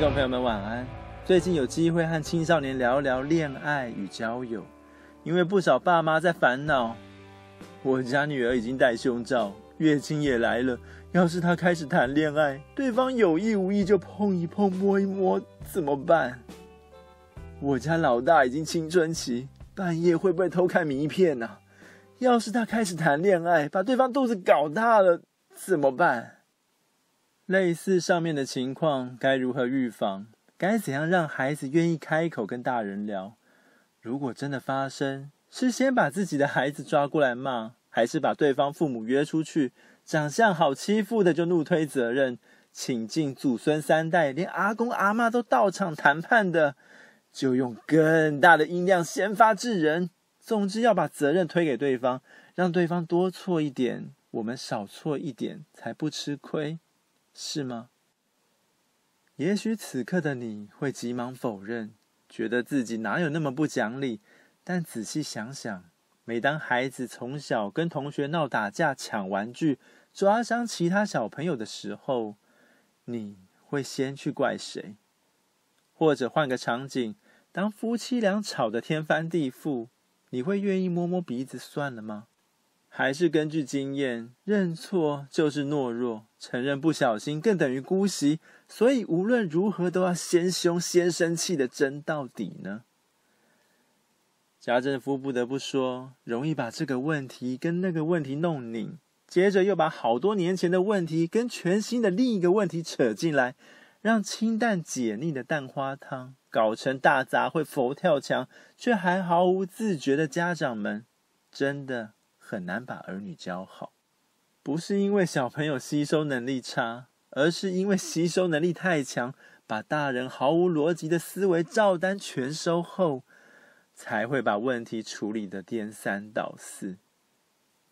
听众朋友们，晚安。最近有机会和青少年聊聊恋爱与交友，因为不少爸妈在烦恼：我家女儿已经戴胸罩，月经也来了，要是她开始谈恋爱，对方有意无意就碰一碰、摸一摸，怎么办？我家老大已经青春期，半夜会不会偷看迷片呢？要是他开始谈恋爱，把对方肚子搞大了，怎么办？类似上面的情况，该如何预防？该怎样让孩子愿意开口跟大人聊？如果真的发生，是先把自己的孩子抓过来骂，还是把对方父母约出去？长相好欺负的就怒推责任，请进祖孙三代，连阿公阿妈都到场谈判的，就用更大的音量先发制人。总之要把责任推给对方，让对方多错一点，我们少错一点，才不吃亏。是吗？也许此刻的你会急忙否认，觉得自己哪有那么不讲理。但仔细想想，每当孩子从小跟同学闹打架、抢玩具、抓伤其他小朋友的时候，你会先去怪谁？或者换个场景，当夫妻俩吵得天翻地覆，你会愿意摸摸鼻子算了吗？还是根据经验，认错就是懦弱，承认不小心更等于姑息，所以无论如何都要先凶先生气的争到底呢？家政夫不得不说，容易把这个问题跟那个问题弄拧，接着又把好多年前的问题跟全新的另一个问题扯进来，让清淡解腻的蛋花汤搞成大杂烩佛跳墙，却还毫无自觉的家长们，真的。很难把儿女教好，不是因为小朋友吸收能力差，而是因为吸收能力太强，把大人毫无逻辑的思维照单全收后，才会把问题处理得颠三倒四。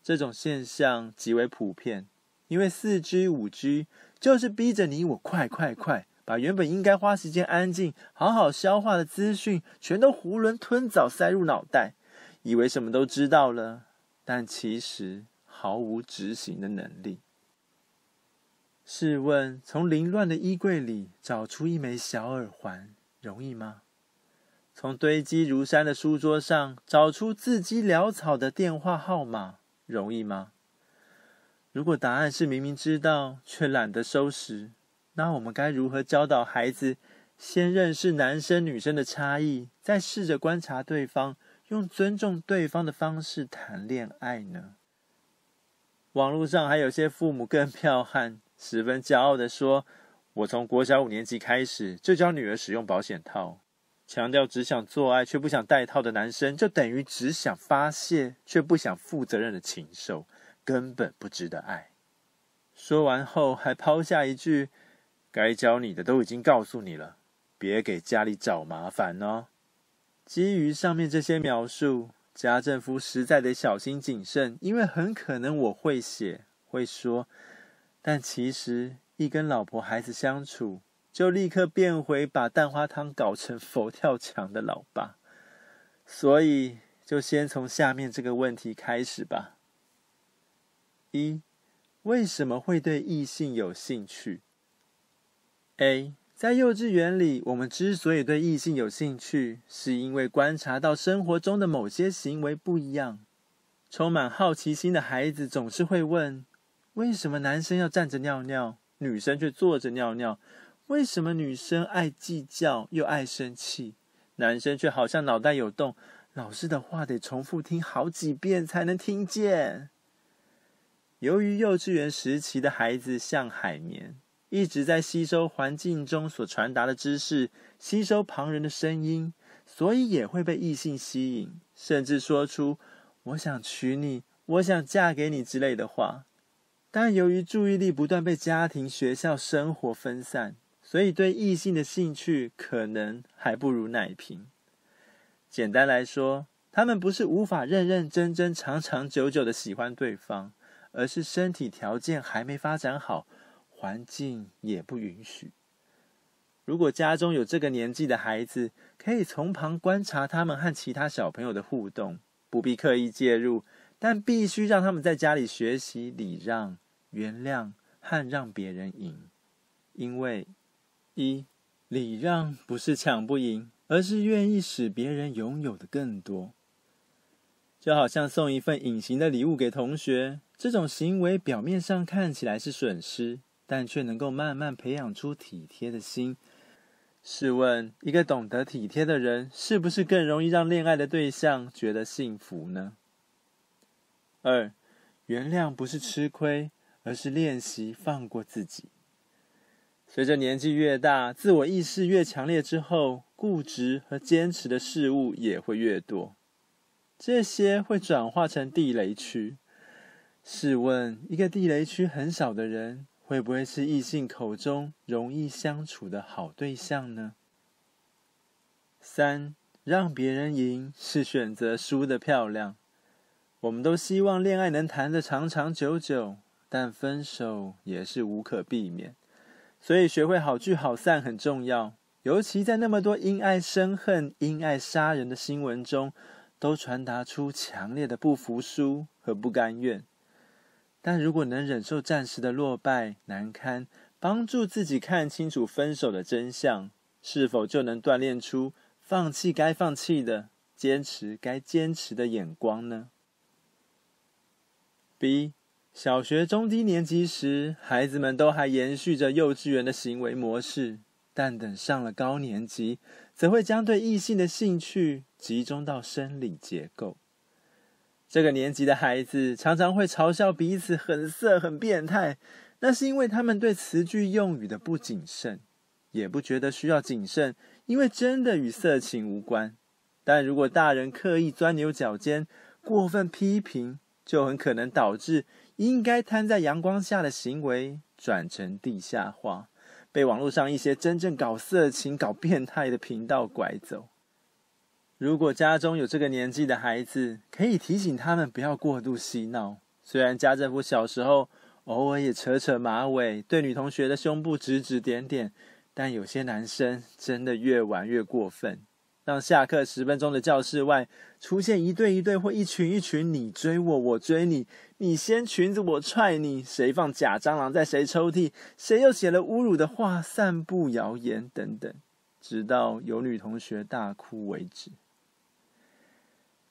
这种现象极为普遍，因为四 G、五 G 就是逼着你我快快快，把原本应该花时间安静、好好消化的资讯，全都囫囵吞枣塞入脑袋，以为什么都知道了。但其实毫无执行的能力。试问，从凌乱的衣柜里找出一枚小耳环，容易吗？从堆积如山的书桌上找出字迹潦草的电话号码，容易吗？如果答案是明明知道却懒得收拾，那我们该如何教导孩子先认识男生女生的差异，再试着观察对方？用尊重对方的方式谈恋爱呢？网络上还有些父母更彪悍，十分骄傲地说：“我从国小五年级开始就教女儿使用保险套，强调只想做爱却不想戴套的男生，就等于只想发泄却不想负责任的禽兽，根本不值得爱。”说完后还抛下一句：“该教你的都已经告诉你了，别给家里找麻烦哦。”基于上面这些描述，家政夫实在得小心谨慎，因为很可能我会写会说，但其实一跟老婆孩子相处，就立刻变回把蛋花汤搞成佛跳墙的老爸。所以就先从下面这个问题开始吧。一，为什么会对异性有兴趣？A 在幼稚园里，我们之所以对异性有兴趣，是因为观察到生活中的某些行为不一样。充满好奇心的孩子总是会问：为什么男生要站着尿尿，女生却坐着尿尿？为什么女生爱计较又爱生气，男生却好像脑袋有洞，老师的话得重复听好几遍才能听见？由于幼稚园时期的孩子像海绵。一直在吸收环境中所传达的知识，吸收旁人的声音，所以也会被异性吸引，甚至说出“我想娶你，我想嫁给你之类的话。但由于注意力不断被家庭、学校、生活分散，所以对异性的兴趣可能还不如奶瓶。简单来说，他们不是无法认认真真、长长久久的喜欢对方，而是身体条件还没发展好，环境也不允许。如果家中有这个年纪的孩子，可以从旁观察他们和其他小朋友的互动，不必刻意介入。但必须让他们在家里学习礼让、原谅和让别人赢，因为一礼让不是抢不赢，而是愿意使别人拥有的更多。就好像送一份隐形的礼物给同学，这种行为表面上看起来是损失，但却能够慢慢培养出体贴的心。试问，一个懂得体贴的人，是不是更容易让恋爱的对象觉得幸福呢？二，原谅不是吃亏，而是练习放过自己。随着年纪越大，自我意识越强烈之后，固执和坚持的事物也会越多，这些会转化成地雷区。试问，一个地雷区很少的人，会不会是异性口中容易相处的好对象呢？三，让别人赢是选择输的漂亮。我们都希望恋爱能谈得长长久久，但分手也是无可避免，所以学会好聚好散很重要。尤其在那么多因爱生恨、因爱杀人的新闻中，都传达出强烈的不服输和不甘愿。但如果能忍受暂时的落败、难堪，帮助自己看清楚分手的真相，是否就能锻炼出放弃该放弃的、坚持该坚持的眼光呢？B 小学中低年级时，孩子们都还延续着幼稚园的行为模式，但等上了高年级，则会将对异性的兴趣集中到生理结构。这个年级的孩子常常会嘲笑彼此很色、很变态，那是因为他们对词句用语的不谨慎，也不觉得需要谨慎，因为真的与色情无关。但如果大人刻意钻牛角尖、过分批评，就很可能导致应该摊在阳光下的行为转成地下化，被网络上一些真正搞色情、搞变态的频道拐走。如果家中有这个年纪的孩子，可以提醒他们不要过度嬉闹。虽然家政夫小时候偶尔也扯扯马尾，对女同学的胸部指指点点，但有些男生真的越玩越过分。让下课十分钟的教室外出现一对一对或一群一群，你追我，我追你，你掀裙子，我踹你，谁放假蟑螂在谁抽屉，谁又写了侮辱的话，散布谣言等等，直到有女同学大哭为止。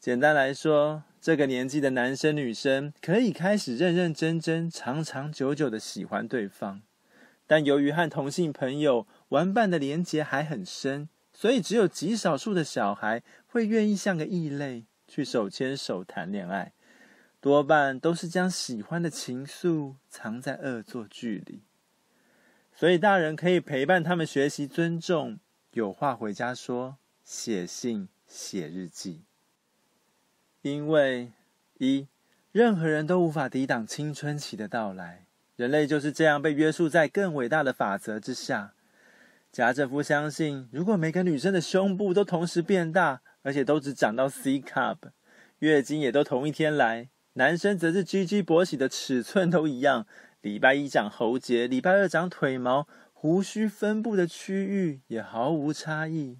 简单来说，这个年纪的男生女生可以开始认认真真、长长久久的喜欢对方，但由于和同性朋友玩伴的连结还很深。所以，只有极少数的小孩会愿意像个异类去手牵手谈恋爱，多半都是将喜欢的情愫藏在恶作剧里。所以，大人可以陪伴他们学习尊重，有话回家说，写信、写日记。因为一，任何人都无法抵挡青春期的到来，人类就是这样被约束在更伟大的法则之下。贾政夫相信，如果每个女生的胸部都同时变大，而且都只长到 C cup，月经也都同一天来，男生则是 GG 勃起的尺寸都一样，礼拜一长喉结，礼拜二长腿毛，胡须分布的区域也毫无差异，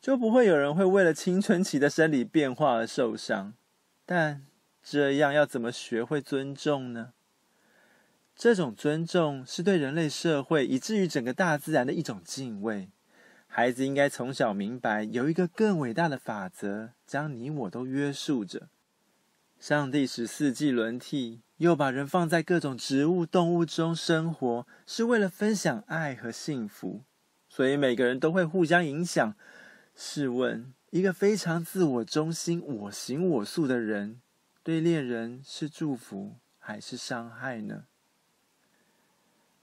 就不会有人会为了青春期的生理变化而受伤。但这样要怎么学会尊重呢？这种尊重是对人类社会以至于整个大自然的一种敬畏。孩子应该从小明白，有一个更伟大的法则将你我都约束着。上帝使四季轮替，又把人放在各种植物、动物中生活，是为了分享爱和幸福。所以每个人都会互相影响。试问，一个非常自我中心、我行我素的人，对恋人是祝福还是伤害呢？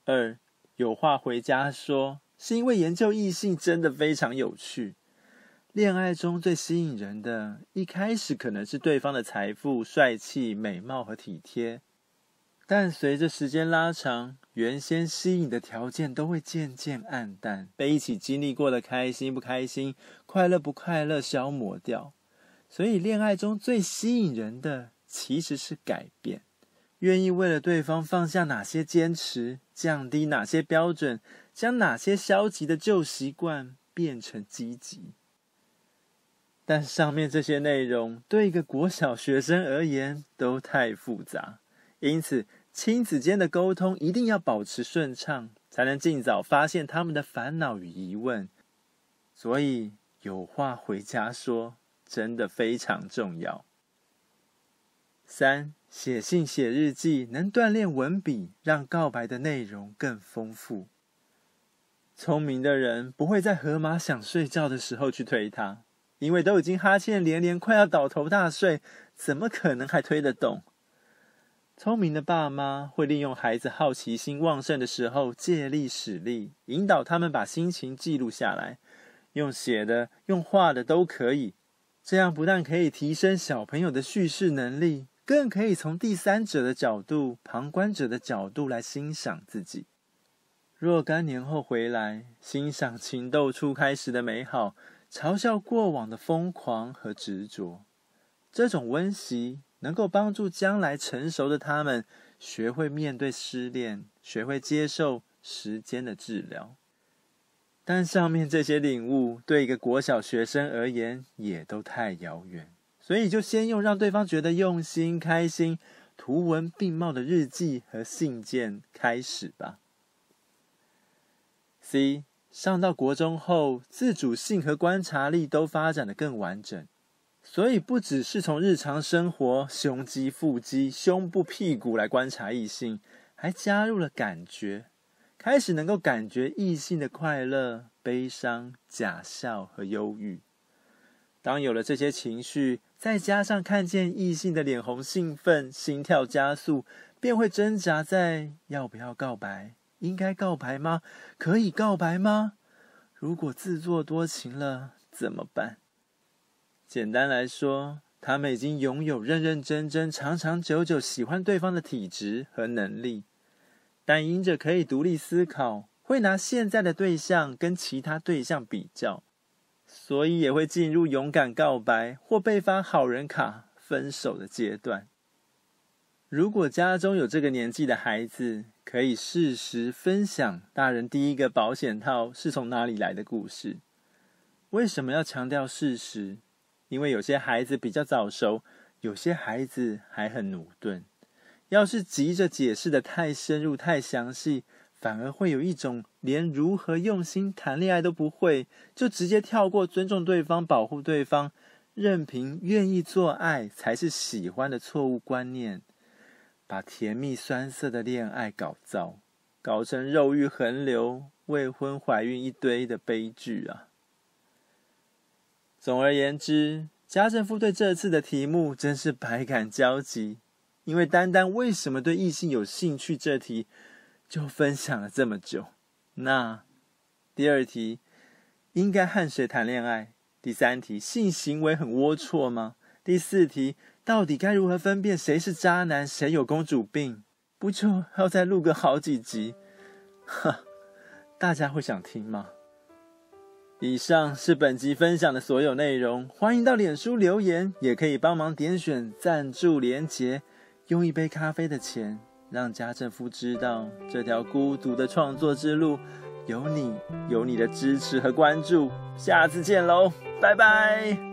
二，有话回家说，是因为研究异性真的非常有趣。恋爱中最吸引人的，一开始可能是对方的财富、帅气、美貌和体贴，但随着时间拉长，原先吸引的条件都会渐渐黯淡，被一起经历过的开心不开心、快乐不快乐消磨掉。所以，恋爱中最吸引人的其实是改变，愿意为了对方放下哪些坚持，降低哪些标准，将哪些消极的旧习惯变成积极。但上面这些内容对一个国小学生而言都太复杂，因此亲子间的沟通一定要保持顺畅，才能尽早发现他们的烦恼与疑问。所以有话回家说真的非常重要。三，写信写日记能锻炼文笔，让告白的内容更丰富。聪明的人不会在河马想睡觉的时候去推他。因为都已经哈欠连连，快要倒头大睡，怎么可能还推得动？聪明的爸妈会利用孩子好奇心旺盛的时候，借力使力，引导他们把心情记录下来，用写的、用画的都可以。这样不但可以提升小朋友的叙事能力，更可以从第三者的角度、旁观者的角度来欣赏自己。若干年后回来，欣赏情窦初开时的美好。嘲笑过往的疯狂和执着，这种温习能够帮助将来成熟的他们学会面对失恋，学会接受时间的治疗。但上面这些领悟对一个国小学生而言也都太遥远，所以就先用让对方觉得用心、开心、图文并茂的日记和信件开始吧。C 上到国中后，自主性和观察力都发展的更完整，所以不只是从日常生活、胸肌、腹肌、胸部、屁股来观察异性，还加入了感觉，开始能够感觉异性的快乐、悲伤、假笑和忧郁。当有了这些情绪，再加上看见异性的脸红、兴奋、心跳加速，便会挣扎在要不要告白。应该告白吗？可以告白吗？如果自作多情了怎么办？简单来说，他们已经拥有认认真真、长长久久喜欢对方的体质和能力，但因着可以独立思考，会拿现在的对象跟其他对象比较，所以也会进入勇敢告白或被发好人卡分手的阶段。如果家中有这个年纪的孩子，可以适时分享大人第一个保险套是从哪里来的故事。为什么要强调事实？因为有些孩子比较早熟，有些孩子还很駑钝。要是急着解释得太深入、太详细，反而会有一种连如何用心谈恋爱都不会，就直接跳过尊重对方、保护对方，任凭愿意做爱才是喜欢的错误观念。把甜蜜酸涩的恋爱搞糟，搞成肉欲横流、未婚怀孕一堆的悲剧啊！总而言之，家政夫对这次的题目真是百感交集，因为单单为什么对异性有兴趣这题就分享了这么久。那第二题，应该和谁谈恋爱？第三题，性行为很龌龊吗？第四题。到底该如何分辨谁是渣男，谁有公主病？不就要再录个好几集？哈，大家会想听吗？以上是本集分享的所有内容，欢迎到脸书留言，也可以帮忙点选赞助连结，用一杯咖啡的钱，让家政夫知道这条孤独的创作之路有你，有你的支持和关注。下次见喽，拜拜。